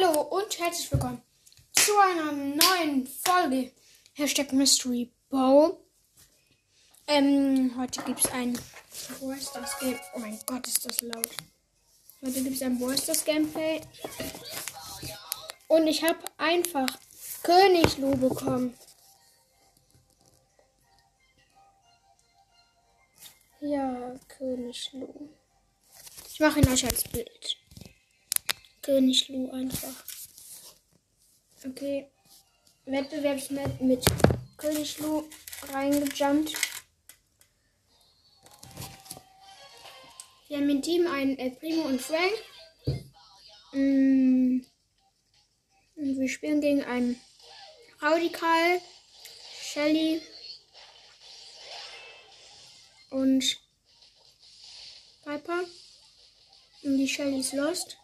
Hallo und herzlich willkommen zu einer neuen Folge Hashtag Mystery Bow. Ähm, heute gibt es ein Stars Game. Oh mein Gott, ist das laut. Heute gibt es ein Stars Gameplay. Und ich habe einfach König bekommen. Ja, König. Ich mache ihn euch als Bild. König Lu einfach. Okay. Wettbewerbsmap mit König Lu reingejumpt. Wir haben im Team einen El Primo und Frank. Mm. Und wir spielen gegen einen Radikal, Shelly und Piper. Und die Shelly ist lost.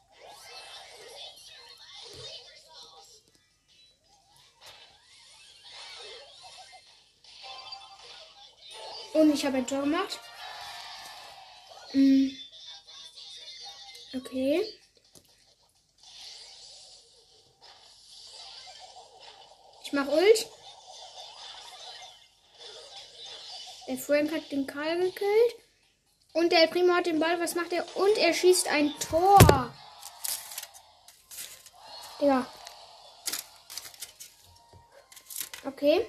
Und ich habe ein Tor gemacht. Mm. Okay. Ich mache Ult. Der Frank hat den Karl gekillt. Und der Primo hat den Ball. Was macht er? Und er schießt ein Tor. Ja. Okay.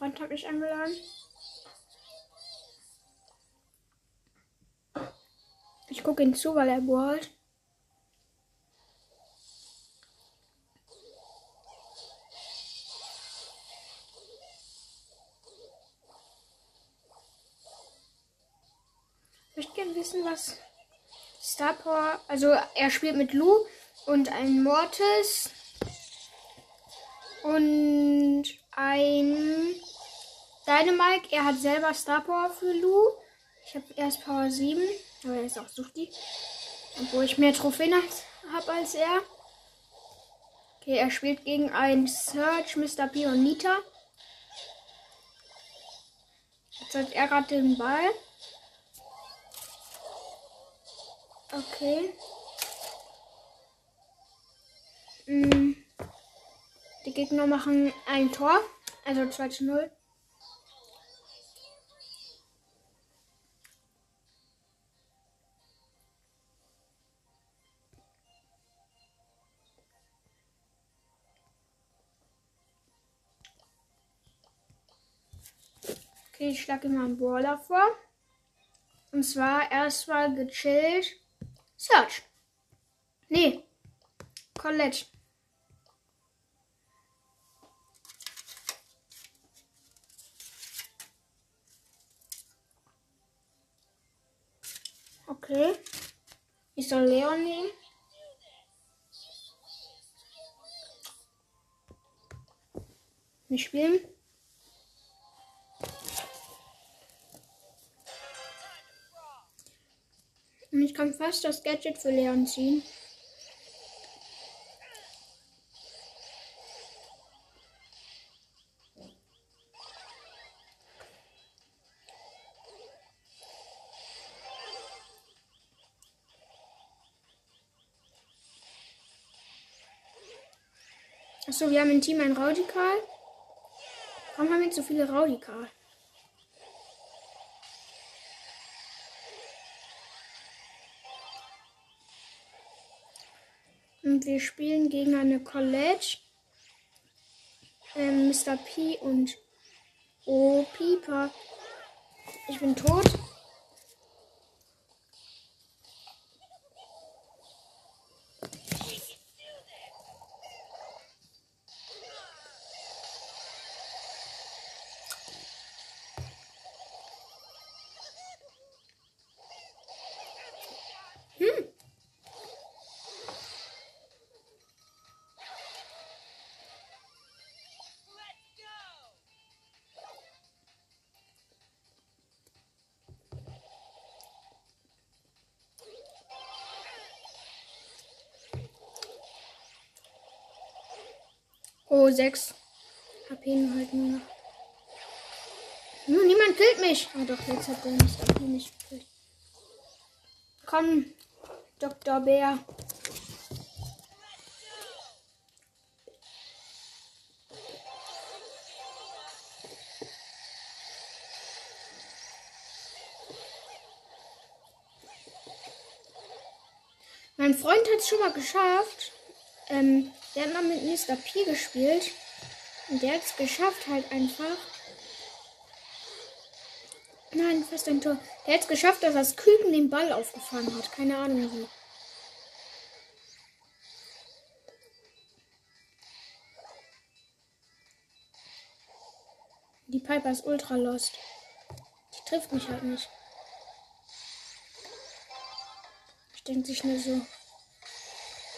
Freund hat mich eingeladen. Ich gucke ihn zu, weil er bohrt. Ich möchte gerne wissen, was Star Power. Also er spielt mit Lu und ein Mortis und ein Dynamike. Er hat selber Star Power für Lu. Ich habe erst Power 7, aber er ist auch Suchti. Obwohl ich mehr Trophäen habe als er. Okay, er spielt gegen ein Search, Mr. P und Nita. Jetzt hat er gerade den Ball. Okay. Mm. Die Gegner machen ein Tor. Also 2 zu 0. Okay, ich schlage mal einen Brawler vor. Und zwar erstmal gechillt. Search. Nee. Colette. Okay. Ich soll Leon nehmen. Nicht spielen. Und ich kann fast das Gadget für Leon ziehen. Achso, wir haben im Team ein Raudikal. Warum haben wir so viele Raudikal? Und wir spielen gegen eine College. Ähm, Mr. P und Oh Pieper. Ich bin tot. Oh, 6 HP nur halt nur noch. Nur niemand killt mich. Oh doch, jetzt hat der Mr. P mich gekillt. Komm, Dr. Bär. Mein Freund hat es schon mal geschafft. Ähm, der hat mal mit Mr. P gespielt. Und der hat es geschafft halt einfach. Nein, fast ein Tor. Der hat es geschafft, dass das Küken den Ball aufgefangen hat. Keine Ahnung wie. Die Piper ist ultra lost. Die trifft mich halt nicht. Ich denke sich nur so.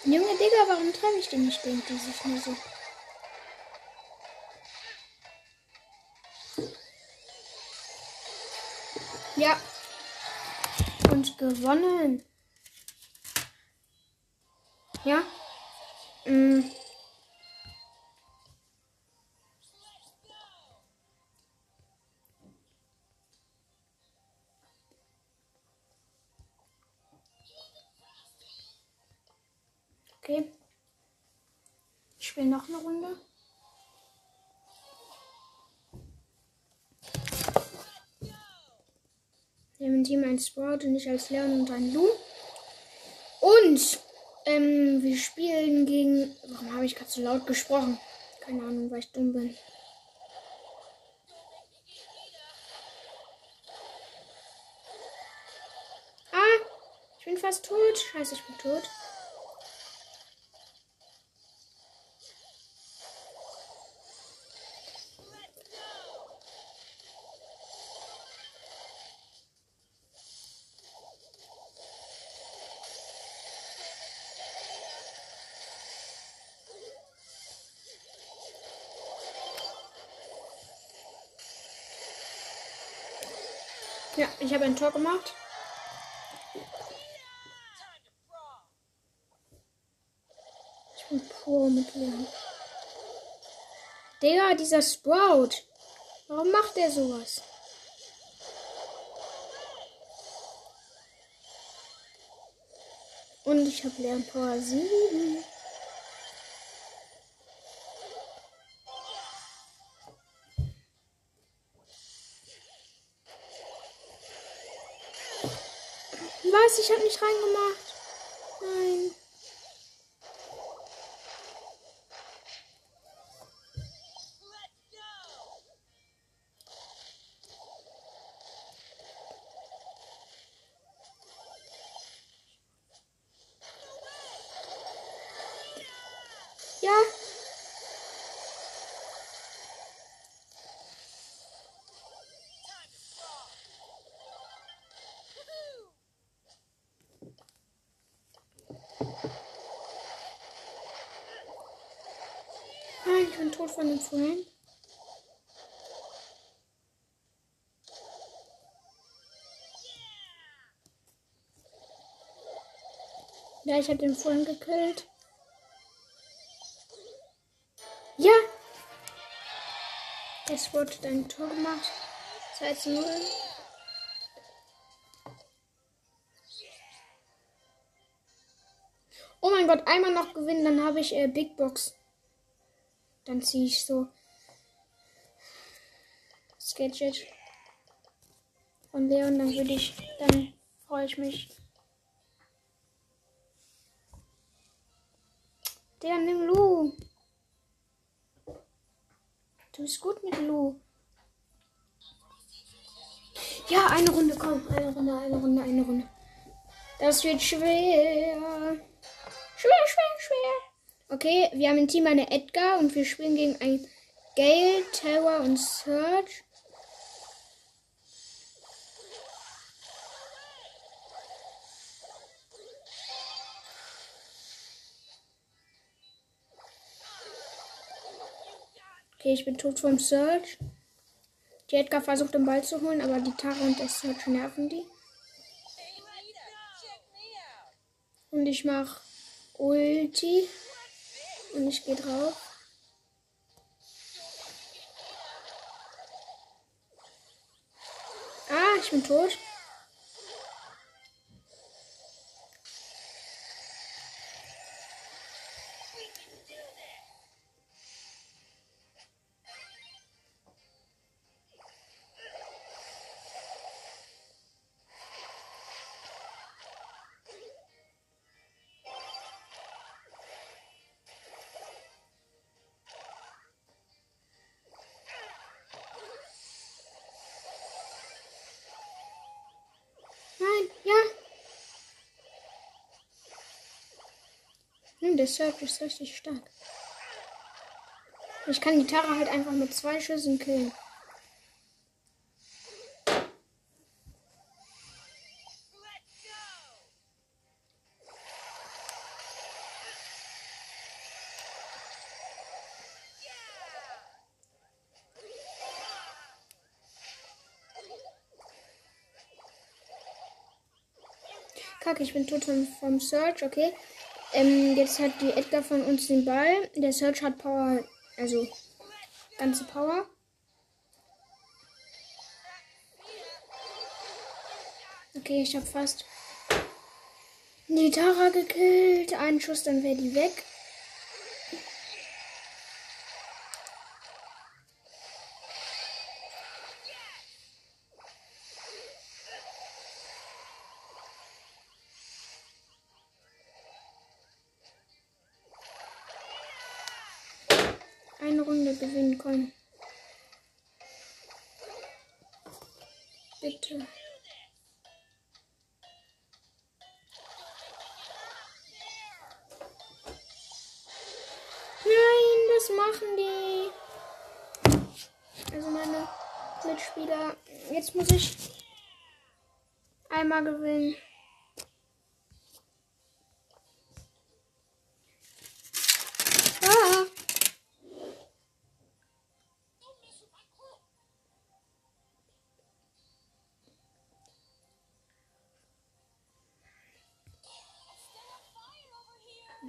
Junge Digga, warum treffe ich den nicht? Denkt die sich nur so. Ja. Und gewonnen. Ja. Mm. Okay. Ich spiele noch eine Runde. Wir haben im Team ein Sprout und ich als Leon und ein Lu. Und ähm, wir spielen gegen. Warum habe ich gerade so laut gesprochen? Keine Ahnung, weil ich dumm bin. Ah, ich bin fast tot. Scheiße, ich bin tot. Ja, ich habe ein Tor gemacht. Ich bin pur mit Leon. Digga, dieser Sprout. Warum macht der sowas? Und ich habe Leon Power 7. Ich habe nicht reingemacht. Nein. Bin tot von dem vorhin. Ja, ich habe den vorhin gekillt. Ja! Es wurde dein Tor gemacht. 2 zu 0. Oh mein Gott, einmal noch gewinnen, dann habe ich äh, Big Box. Dann ziehe ich so das Gadget von Leon, dann würde ich, dann freue ich mich. Der nimm Lu. Du bist gut mit Lu. Ja, eine Runde, komm. Eine Runde, eine Runde, eine Runde. Das wird schwer. Schwer, schwer, schwer. Okay, wir haben im Team eine Edgar und wir spielen gegen ein Gale, Terror und Surge. Okay, ich bin tot vom Surge. Die Edgar versucht den Ball zu holen, aber die Tara und der Surge nerven die. Und ich mach Ulti. Und ich gehe drauf. Ah, ich bin tot. Der Search ist richtig stark. Ich kann die Tara halt einfach mit zwei Schüssen killen. Kacke, ich bin tot vom Search, okay. Ähm, jetzt hat die Edgar von uns den Ball. Der Search hat Power, also ganze Power. Okay, ich habe fast die Tara gekillt. Ein Schuss, dann wäre die weg. Eine Runde gewinnen können. Bitte. Nein, das machen die. Also meine Mitspieler. Jetzt muss ich einmal gewinnen.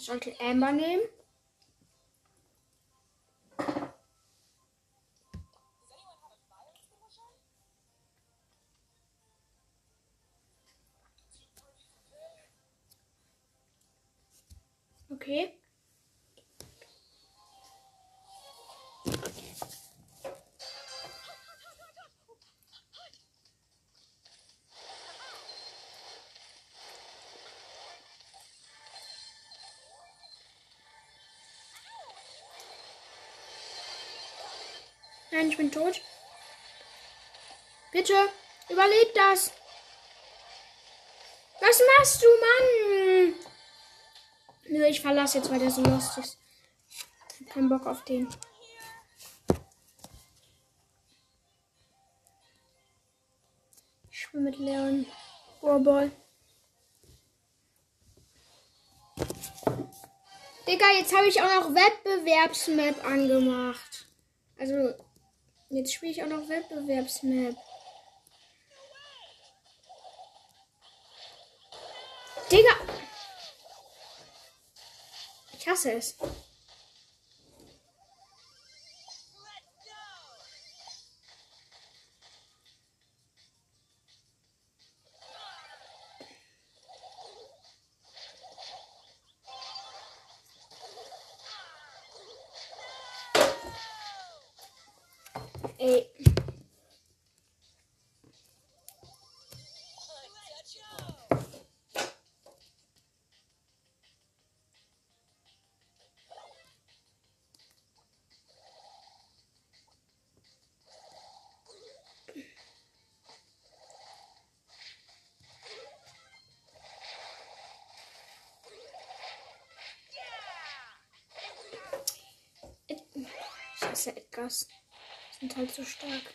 Ich sollte Amber nehmen. Okay. Ich bin tot. Bitte, überleb das. Was machst du, Mann? Nö, ich verlasse jetzt, weil der so lost ist. Ich hab keinen Bock auf den. Ich spiele mit Leon. Warball. Digga, jetzt habe ich auch noch Wettbewerbsmap angemacht. Also, jetzt spiele ich auch noch Wettbewerbsmap. Digga! Ich hasse es. Ey. Ich hasse Edgars. Sind halt so stark.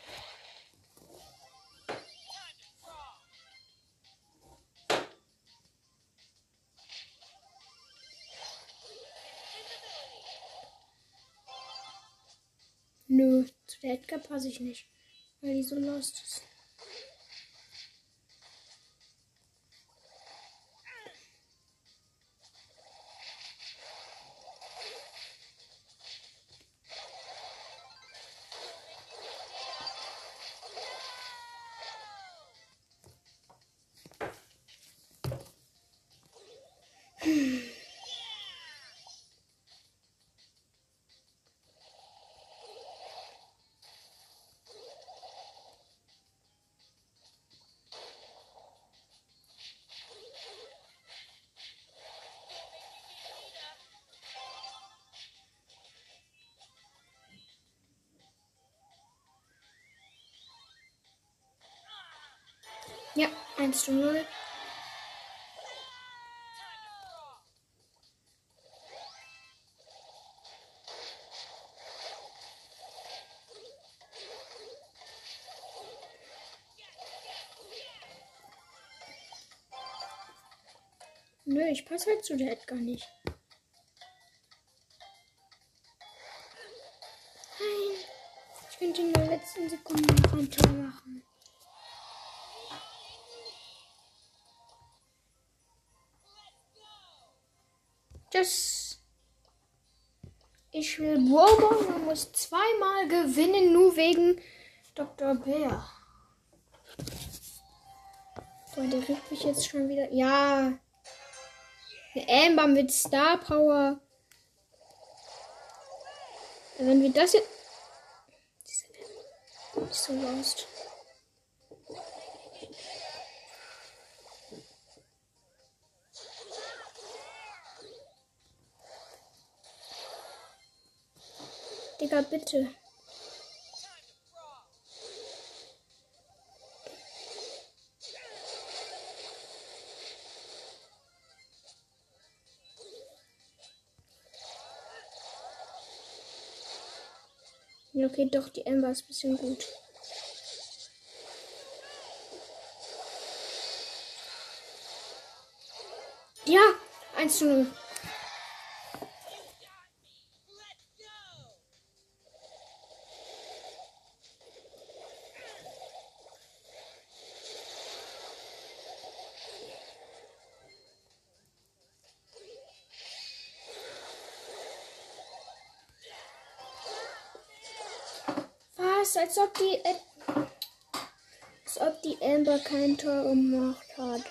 Nö, zu der Edgar passe ich nicht, weil die so lost ist. Ja, 1 zu 0. Nö, ich passe halt zu der Edgar nicht. Nein, ich könnte in der letzten Sekunde ein Tor machen. Das. Ich will Bobo. Man muss zweimal gewinnen, nur wegen Dr. Bär. Boah, der riecht mich jetzt schon wieder. Ja. Eine Amber mit Star Power. Wenn wir das jetzt. Diese Amber. Ist so lost. Digga, bitte. Okay, doch, die Ember ist ein bisschen gut. Ja, 1 zu 0. Was? Als ob die. Äh, als ob die Amber kein Tor gemacht hat.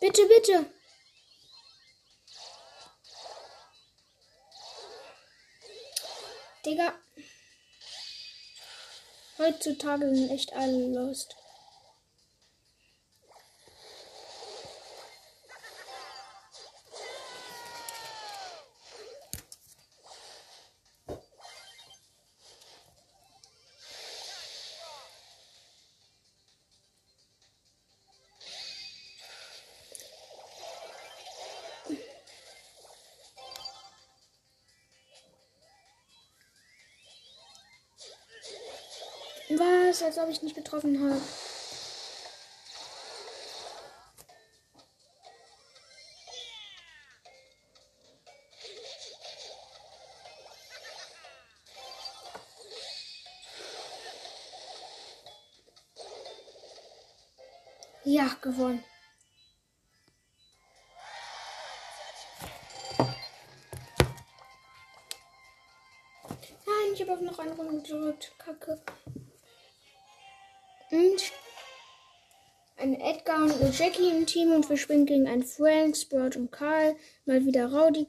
Bitte, bitte. Digga. Heutzutage sind echt alle lost. Als ob ich nicht getroffen habe. Ja, gewonnen. Nein, ich habe auf noch eine Runde gedrückt. Kacke. Und ein Edgar und eine Jackie im Team und wir spielen gegen einen Frank, Sprout und Karl. Mal wieder Rowdy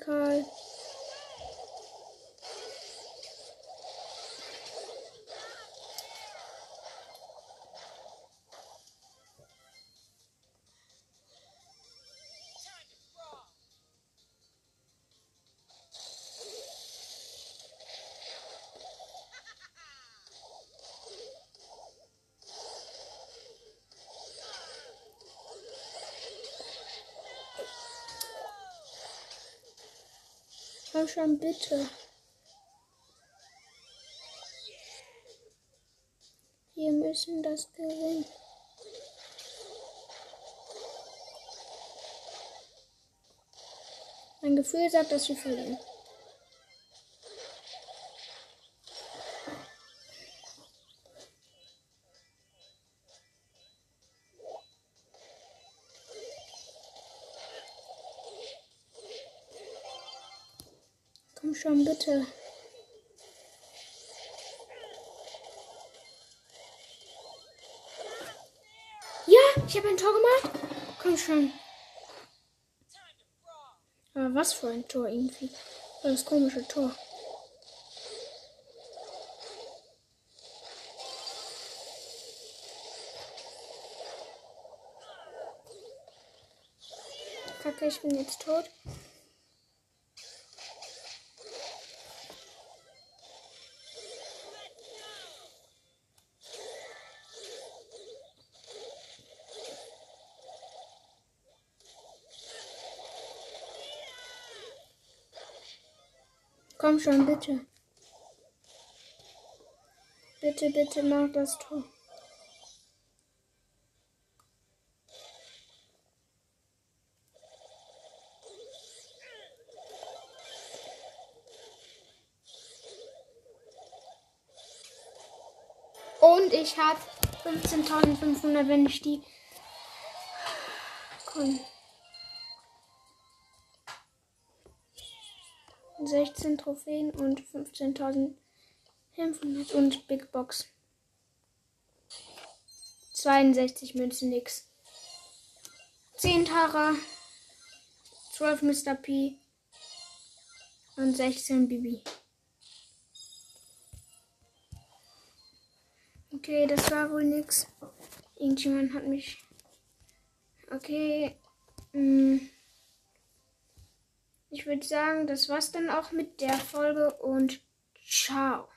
Schon, bitte. Wir müssen das gewinnen. Mein Gefühl sagt, dass wir verlieren. Schon, bitte. Ja, ich habe ein Tor gemacht. Komm schon. Aber was für ein Tor irgendwie. Das komische Tor. Kacke, ich bin jetzt tot. Komm schon, bitte. Bitte, bitte mach das Tor. Und ich habe 15.500, wenn ich die. Komm. 16 Trophäen und 15.500 und Big Box. 62 Münzen nix. 10 Tara, 12 Mr. P und 16 Bibi. Okay, das war wohl nix. Irgendjemand hat mich. Okay. Hm. Ich würde sagen, das war's dann auch mit der Folge und ciao.